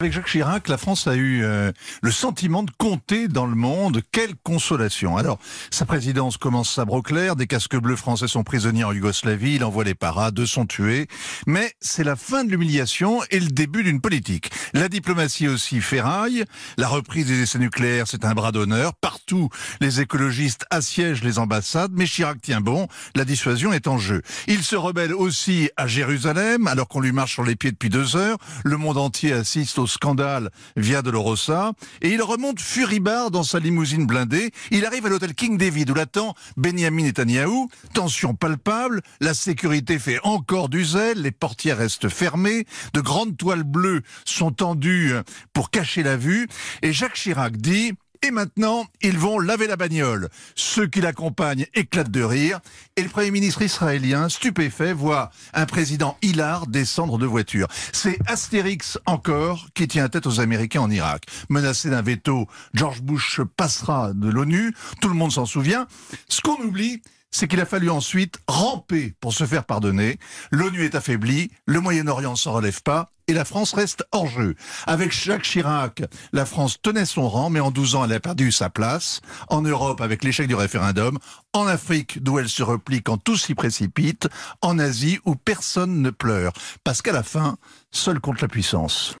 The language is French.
Avec Jacques Chirac, la France a eu euh, le sentiment de compter dans le monde. Quelle consolation Alors, sa présidence commence à clair, des casques bleus français sont prisonniers en Yougoslavie, il envoie les paras, deux sont tués. Mais c'est la fin de l'humiliation et le début d'une politique. La diplomatie aussi ferraille, la reprise des essais nucléaires, c'est un bras d'honneur. Partout, les écologistes assiègent les ambassades, mais Chirac tient bon, la dissuasion est en jeu. Il se rebelle aussi à Jérusalem, alors qu'on lui marche sur les pieds depuis deux heures. Le monde entier assiste au scandale via Dolorosa et il remonte furibard dans sa limousine blindée. Il arrive à l'hôtel King David où l'attend Benjamin Netanyahu. Tension palpable, la sécurité fait encore du zèle, les portières restent fermées, de grandes toiles bleues sont tendues pour cacher la vue et Jacques Chirac dit et maintenant, ils vont laver la bagnole. Ceux qui l'accompagnent éclatent de rire. Et le Premier ministre israélien, stupéfait, voit un président hilar descendre de voiture. C'est Astérix encore qui tient tête aux Américains en Irak. Menacé d'un veto, George Bush passera de l'ONU. Tout le monde s'en souvient. Ce qu'on oublie, c'est qu'il a fallu ensuite ramper pour se faire pardonner. L'ONU est affaiblie, le Moyen-Orient s'en relève pas, et la France reste hors jeu. Avec Jacques Chirac, la France tenait son rang, mais en 12 ans, elle a perdu sa place. En Europe, avec l'échec du référendum. En Afrique, d'où elle se replie quand tout s'y précipite. En Asie, où personne ne pleure. Parce qu'à la fin, seul compte la puissance.